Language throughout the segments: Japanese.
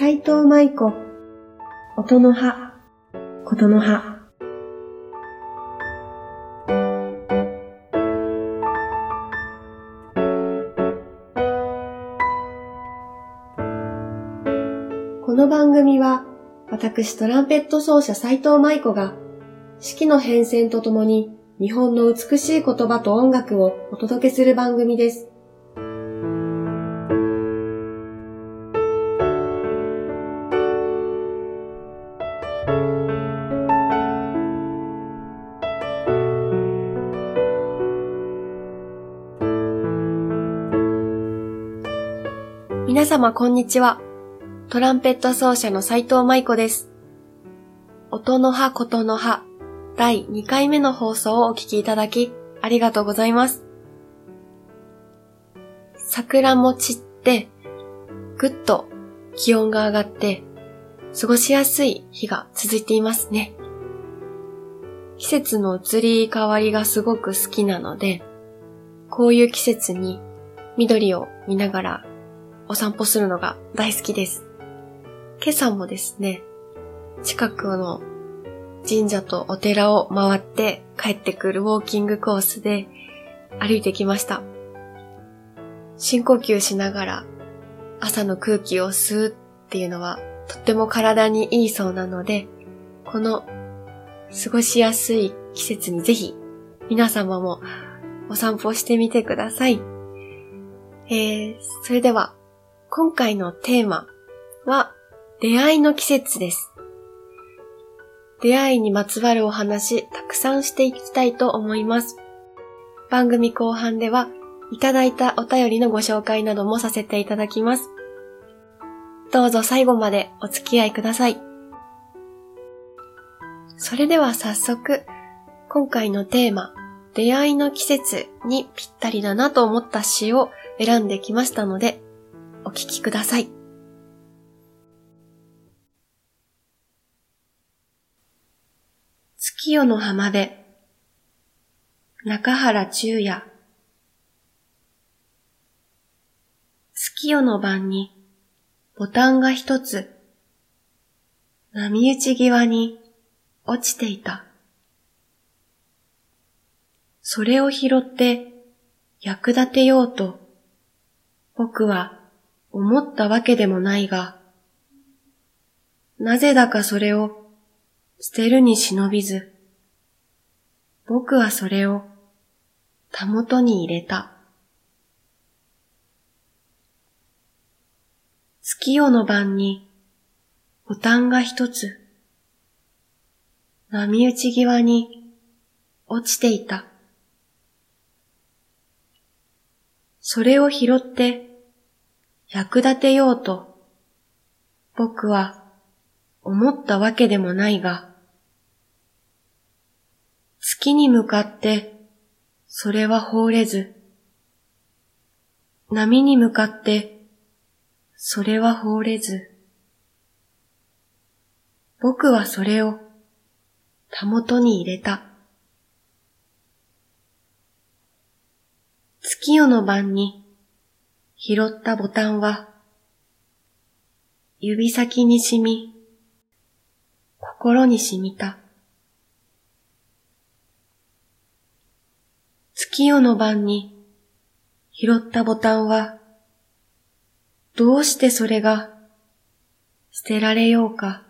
斉藤舞子、音の葉、ことの葉。この番組は、私トランペット奏者斉藤舞子が、四季の変遷とともに日本の美しい言葉と音楽をお届けする番組です。皆様こんにちは。トランペット奏者の斉藤舞子です。音の葉ことの葉第2回目の放送をお聞きいただきありがとうございます。桜も散って、ぐっと気温が上がって、過ごしやすい日が続いていますね。季節の移り変わりがすごく好きなので、こういう季節に緑を見ながらお散歩するのが大好きです。今朝もですね、近くの神社とお寺を回って帰ってくるウォーキングコースで歩いてきました。深呼吸しながら朝の空気を吸うっていうのはとっても体にいいそうなので、この過ごしやすい季節にぜひ皆様もお散歩してみてください。えー、それでは今回のテーマは出会いの季節です。出会いにまつわるお話、たくさんしていきたいと思います。番組後半では、いただいたお便りのご紹介などもさせていただきます。どうぞ最後までお付き合いください。それでは早速、今回のテーマ、出会いの季節にぴったりだなと思った詩を選んできましたので、お聞きください。月夜の浜辺中原中也月夜の晩にボタンが一つ波打ち際に落ちていた。それを拾って役立てようと僕は思ったわけでもないが、なぜだかそれを捨てるに忍びず、僕はそれをたもとに入れた。月夜の晩にボタンが一つ、波打ち際に落ちていた。それを拾って役立てようと僕は思ったわけでもないが、月に向かってそれは放れず、波に向かってそれは放れず、僕はそれをたもとに入れた。月夜の晩に拾ったボタンは指先に染み、心に染みた。月夜の晩に拾ったボタンは、どうしてそれが捨てられようか。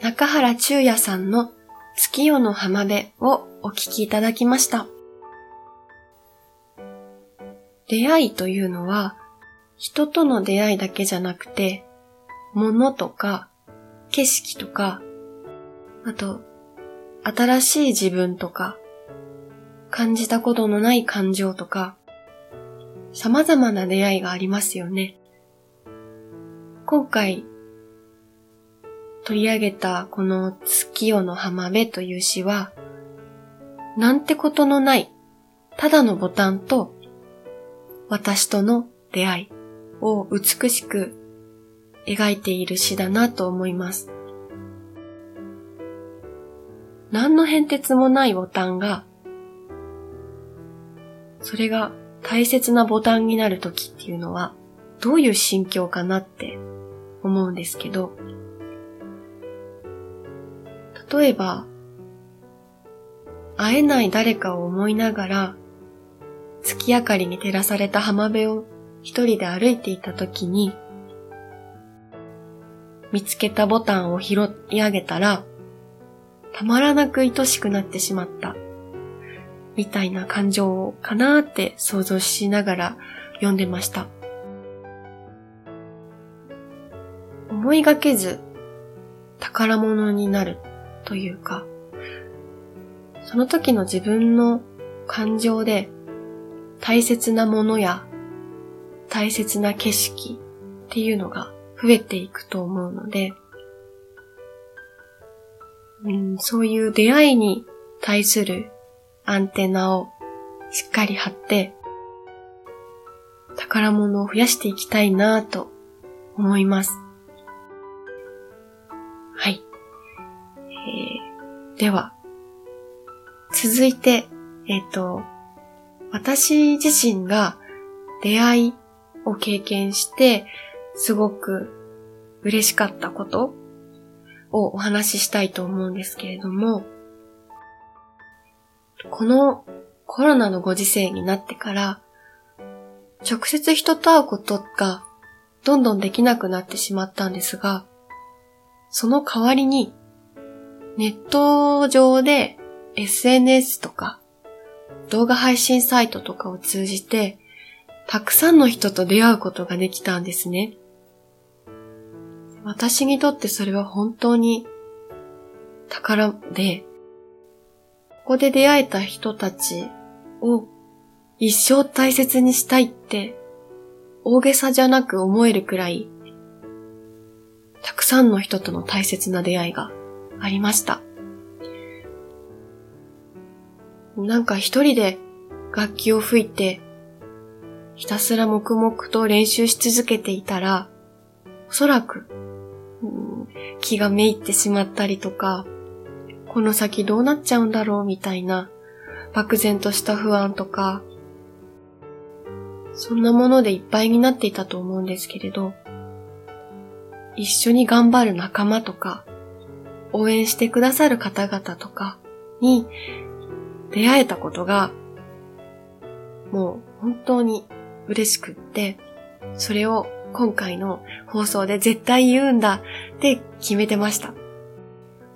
中原中也さんの月夜の浜辺をお聞きいただきました。出会いというのは、人との出会いだけじゃなくて、物とか、景色とか、あと、新しい自分とか、感じたことのない感情とか、様々な出会いがありますよね。今回、取り上げたこの月夜の浜辺という詩は、なんてことのない、ただのボタンと、私との出会いを美しく描いている詩だなと思います。何の変哲もないボタンが、それが大切なボタンになる時っていうのはどういう心境かなって思うんですけど、例えば、会えない誰かを思いながら、月明かりに照らされた浜辺を一人で歩いていた時に、見つけたボタンを拾い上げたら、たまらなく愛しくなってしまった。みたいな感情かなーって想像しながら読んでました。思いがけず宝物になるというか、その時の自分の感情で大切なものや大切な景色っていうのが増えていくと思うので、うん、そういう出会いに対するアンテナをしっかり張って、宝物を増やしていきたいなぁと思います。はい。えー、では、続いて、えっ、ー、と、私自身が出会いを経験して、すごく嬉しかったことをお話ししたいと思うんですけれども、このコロナのご時世になってから、直接人と会うことがどんどんできなくなってしまったんですが、その代わりに、ネット上で SNS とか動画配信サイトとかを通じて、たくさんの人と出会うことができたんですね。私にとってそれは本当に宝で、ここで出会えた人たちを一生大切にしたいって大げさじゃなく思えるくらい、たくさんの人との大切な出会いがありました。なんか一人で楽器を吹いて、ひたすら黙々と練習し続けていたら、おそらく、うん、気がめいってしまったりとか、この先どうなっちゃうんだろうみたいな、漠然とした不安とか、そんなものでいっぱいになっていたと思うんですけれど、一緒に頑張る仲間とか、応援してくださる方々とかに出会えたことが、もう本当に嬉しくって、それを今回の放送で絶対言うんだって決めてました。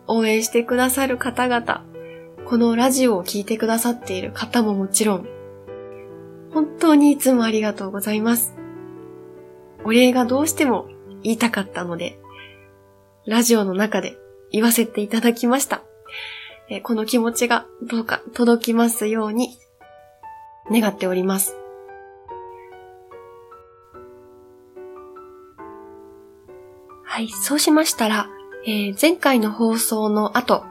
応援してくださる方々、このラジオを聴いてくださっている方ももちろん、本当にいつもありがとうございます。お礼がどうしても言いたかったので、ラジオの中で言わせていただきました。えこの気持ちがどうか届きますように願っております。はい、そうしましたら、えー、前回の放送の後、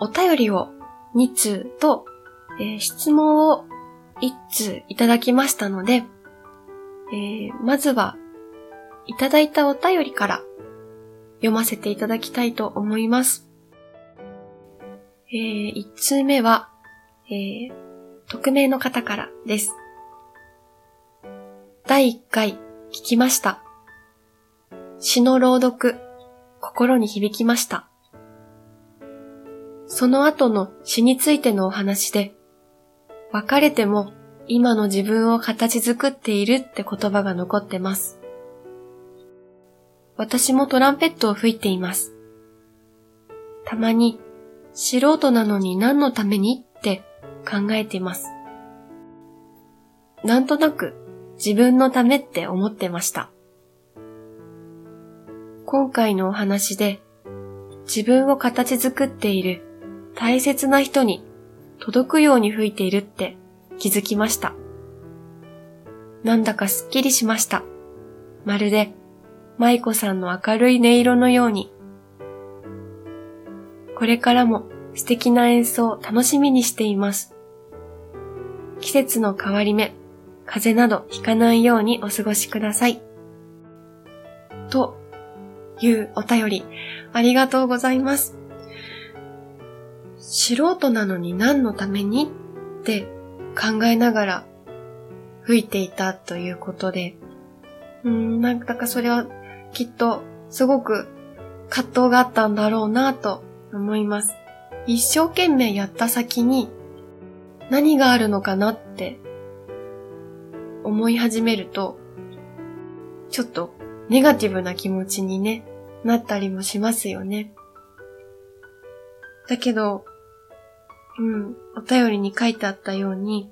お便りを2通と、えー、質問を1通いただきましたので、えー、まずは、いただいたお便りから読ませていただきたいと思います。えー、1通目は、えー、匿名の方からです。第1回聞きました。詩の朗読心に響きました。その後の詩についてのお話で、別れても今の自分を形作っているって言葉が残ってます。私もトランペットを吹いています。たまに素人なのに何のためにって考えています。なんとなく自分のためって思ってました。今回のお話で自分を形作っている大切な人に届くように吹いているって気づきました。なんだかすっきりしました。まるで舞子さんの明るい音色のように。これからも素敵な演奏を楽しみにしています。季節の変わり目、風邪などひかないようにお過ごしください。というお便り、ありがとうございます。素人なのに何のためにって考えながら吹いていたということで、うん、なんだかそれはきっとすごく葛藤があったんだろうなと思います。一生懸命やった先に何があるのかなって思い始めると、ちょっとネガティブな気持ちにね、なったりもしますよね。だけど、うん、お便りに書いてあったように、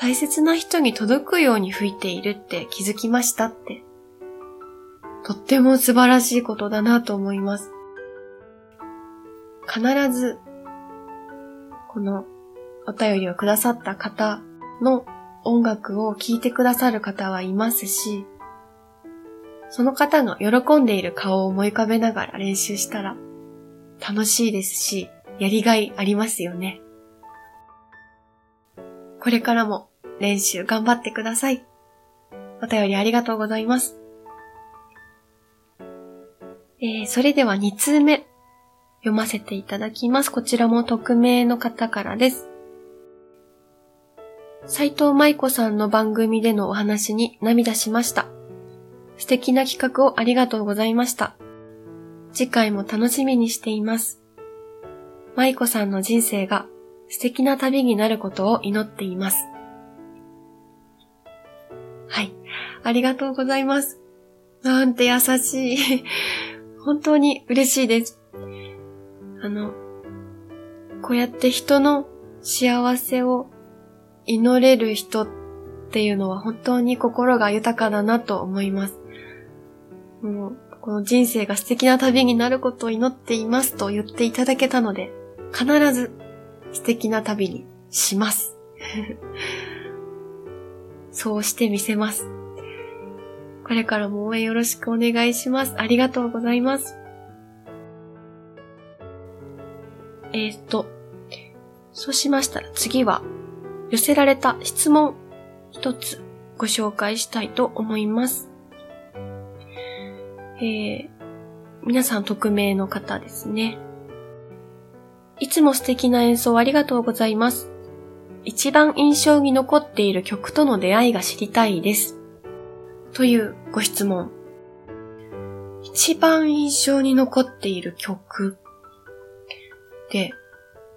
大切な人に届くように吹いているって気づきましたって。とっても素晴らしいことだなと思います。必ず、このお便りをくださった方の音楽を聴いてくださる方はいますし、その方の喜んでいる顔を思い浮かべながら練習したら楽しいですし、やりがいありますよね。これからも練習頑張ってください。お便りありがとうございます。えー、それでは2通目読ませていただきます。こちらも匿名の方からです。斉藤舞子さんの番組でのお話に涙しました。素敵な企画をありがとうございました。次回も楽しみにしています。舞子さんの人生が素敵な旅になることを祈っています。はい。ありがとうございます。なんて優しい。本当に嬉しいです。あの、こうやって人の幸せを祈れる人っていうのは本当に心が豊かだなと思います。もう、この人生が素敵な旅になることを祈っていますと言っていただけたので、必ず素敵な旅にします。そうしてみせます。これからも応援よろしくお願いします。ありがとうございます。えー、っと、そうしましたら次は寄せられた質問一つご紹介したいと思います。えー、皆さん匿名の方ですね。いつも素敵な演奏ありがとうございます。一番印象に残っている曲との出会いが知りたいです。というご質問。一番印象に残っている曲、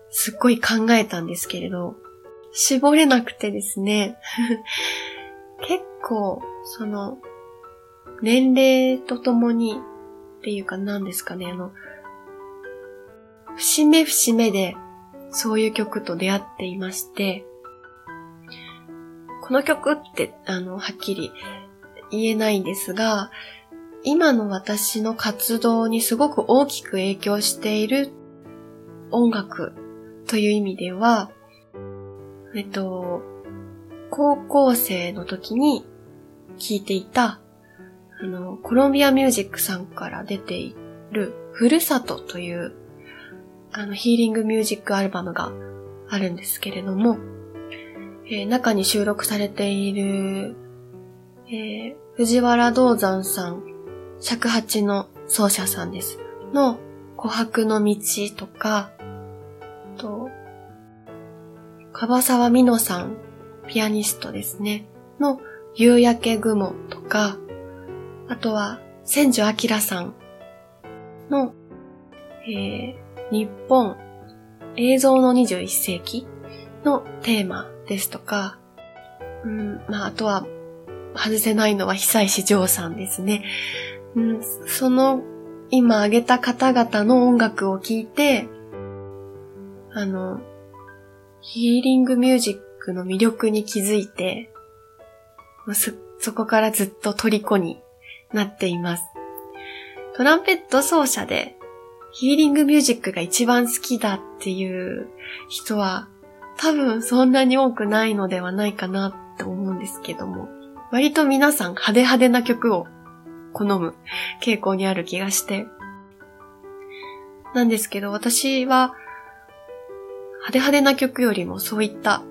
すっごい考えたんですけれど、絞れなくてですね。結構、その、年齢とともにっていうか何ですかね、あの、節目節目でそういう曲と出会っていまして、この曲って、あの、はっきり言えないんですが、今の私の活動にすごく大きく影響している音楽という意味では、えっと、高校生の時に聴いていた、あの、コロンビアミュージックさんから出ている、ふるさとという、あの、ヒーリングミュージックアルバムがあるんですけれども、えー、中に収録されている、えー、藤原道山さん、尺八の奏者さんです。の、琥珀の道とか、と、樺沢美乃さん、ピアニストですね、の夕焼け雲とか、あとは、千住明さんの、えー、日本映像の21世紀のテーマですとか、うん、まあ、あとは、外せないのは久石譲さんですね。うん、その、今挙げた方々の音楽を聴いて、あの、ヒーリングミュージックの魅力に気づいて、そ、そこからずっと虜になっています。トランペット奏者でヒーリングミュージックが一番好きだっていう人は多分そんなに多くないのではないかなって思うんですけども、割と皆さん派手派手な曲を好む傾向にある気がして、なんですけど私は派手派手な曲よりもそういった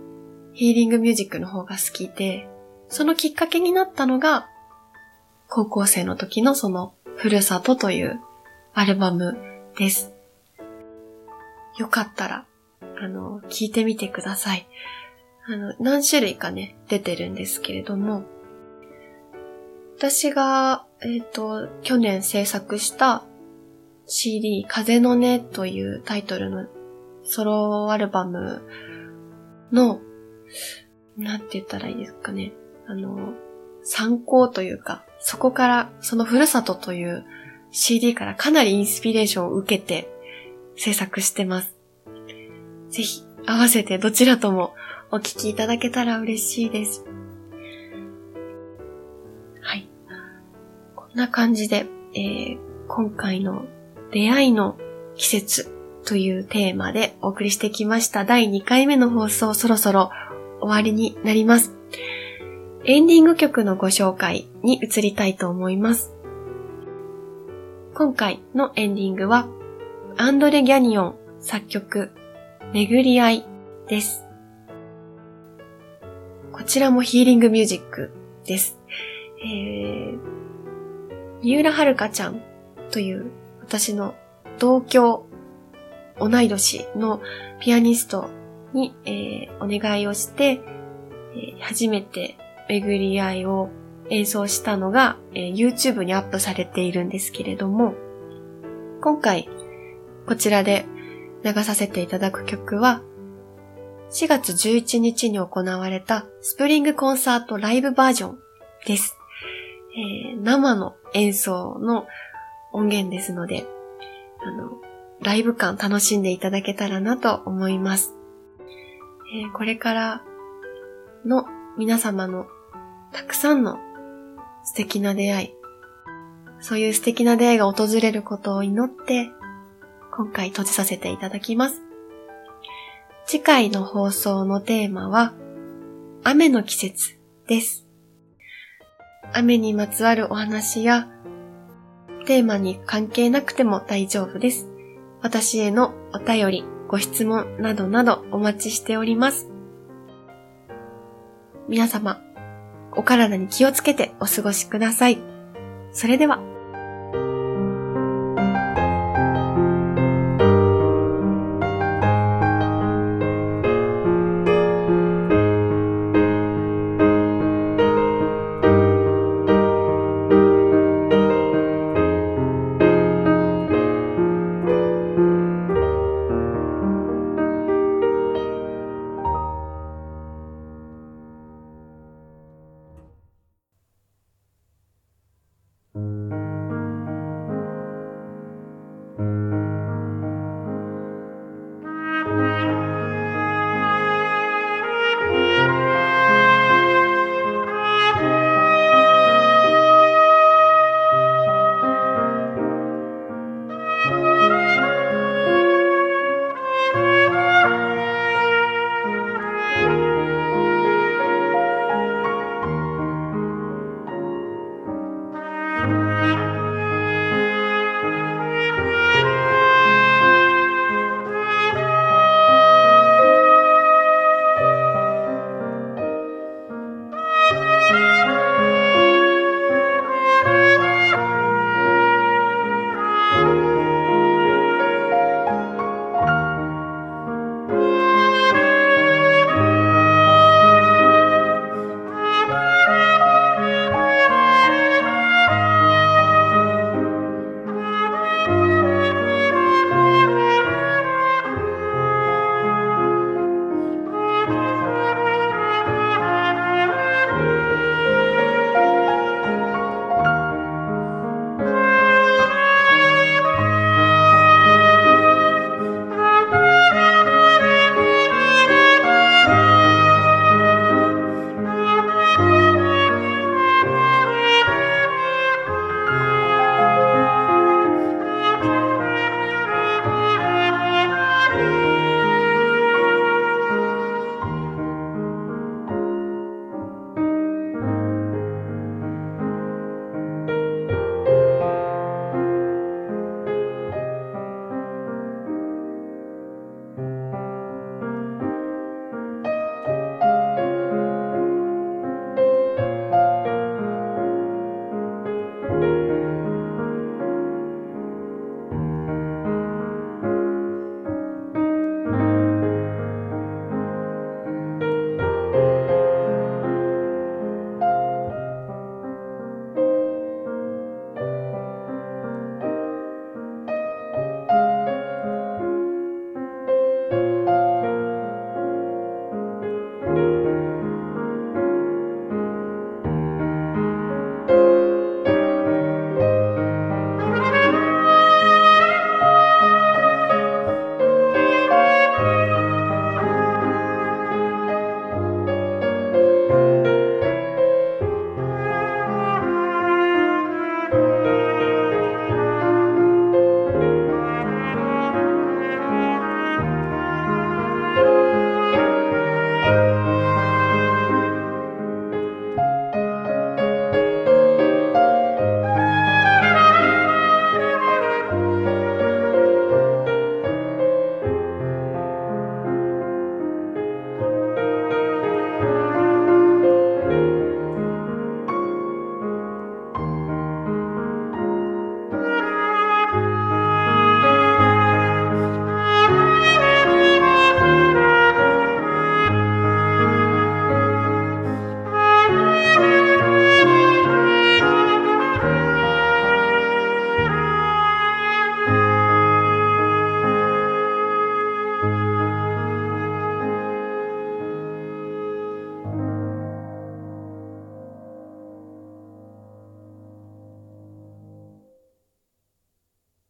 ヒーリングミュージックの方が好きで、そのきっかけになったのが、高校生の時のその、ふるさとというアルバムです。よかったら、あの、聞いてみてください。あの、何種類かね、出てるんですけれども、私が、えっ、ー、と、去年制作した CD、風の音というタイトルのソロアルバムの、なんて言ったらいいですかね。あの、参考というか、そこから、そのふるさとという CD からかなりインスピレーションを受けて制作してます。ぜひ合わせてどちらともお聴きいただけたら嬉しいです。はい。こんな感じで、えー、今回の出会いの季節というテーマでお送りしてきました第2回目の放送そろそろ終わりになります。エンディング曲のご紹介に移りたいと思います。今回のエンディングは、アンドレ・ギャニオン作曲、巡り合いです。こちらもヒーリングミュージックです。えー、三浦遥ちゃんという私の同郷、同い年のピアニストに、えー、お願いをして、えー、初めて巡り合いを演奏したのが、えー、YouTube にアップされているんですけれども、今回、こちらで流させていただく曲は、4月11日に行われたスプリングコンサートライブバージョンです。えー、生の演奏の音源ですので、あの、ライブ感楽しんでいただけたらなと思います。えー、これからの皆様のたくさんの素敵な出会い、そういう素敵な出会いが訪れることを祈って、今回閉じさせていただきます。次回の放送のテーマは、雨の季節です。雨にまつわるお話や、テーマに関係なくても大丈夫です。私へのお便り、ご質問などなどお待ちしております。皆様、お体に気をつけてお過ごしください。それでは。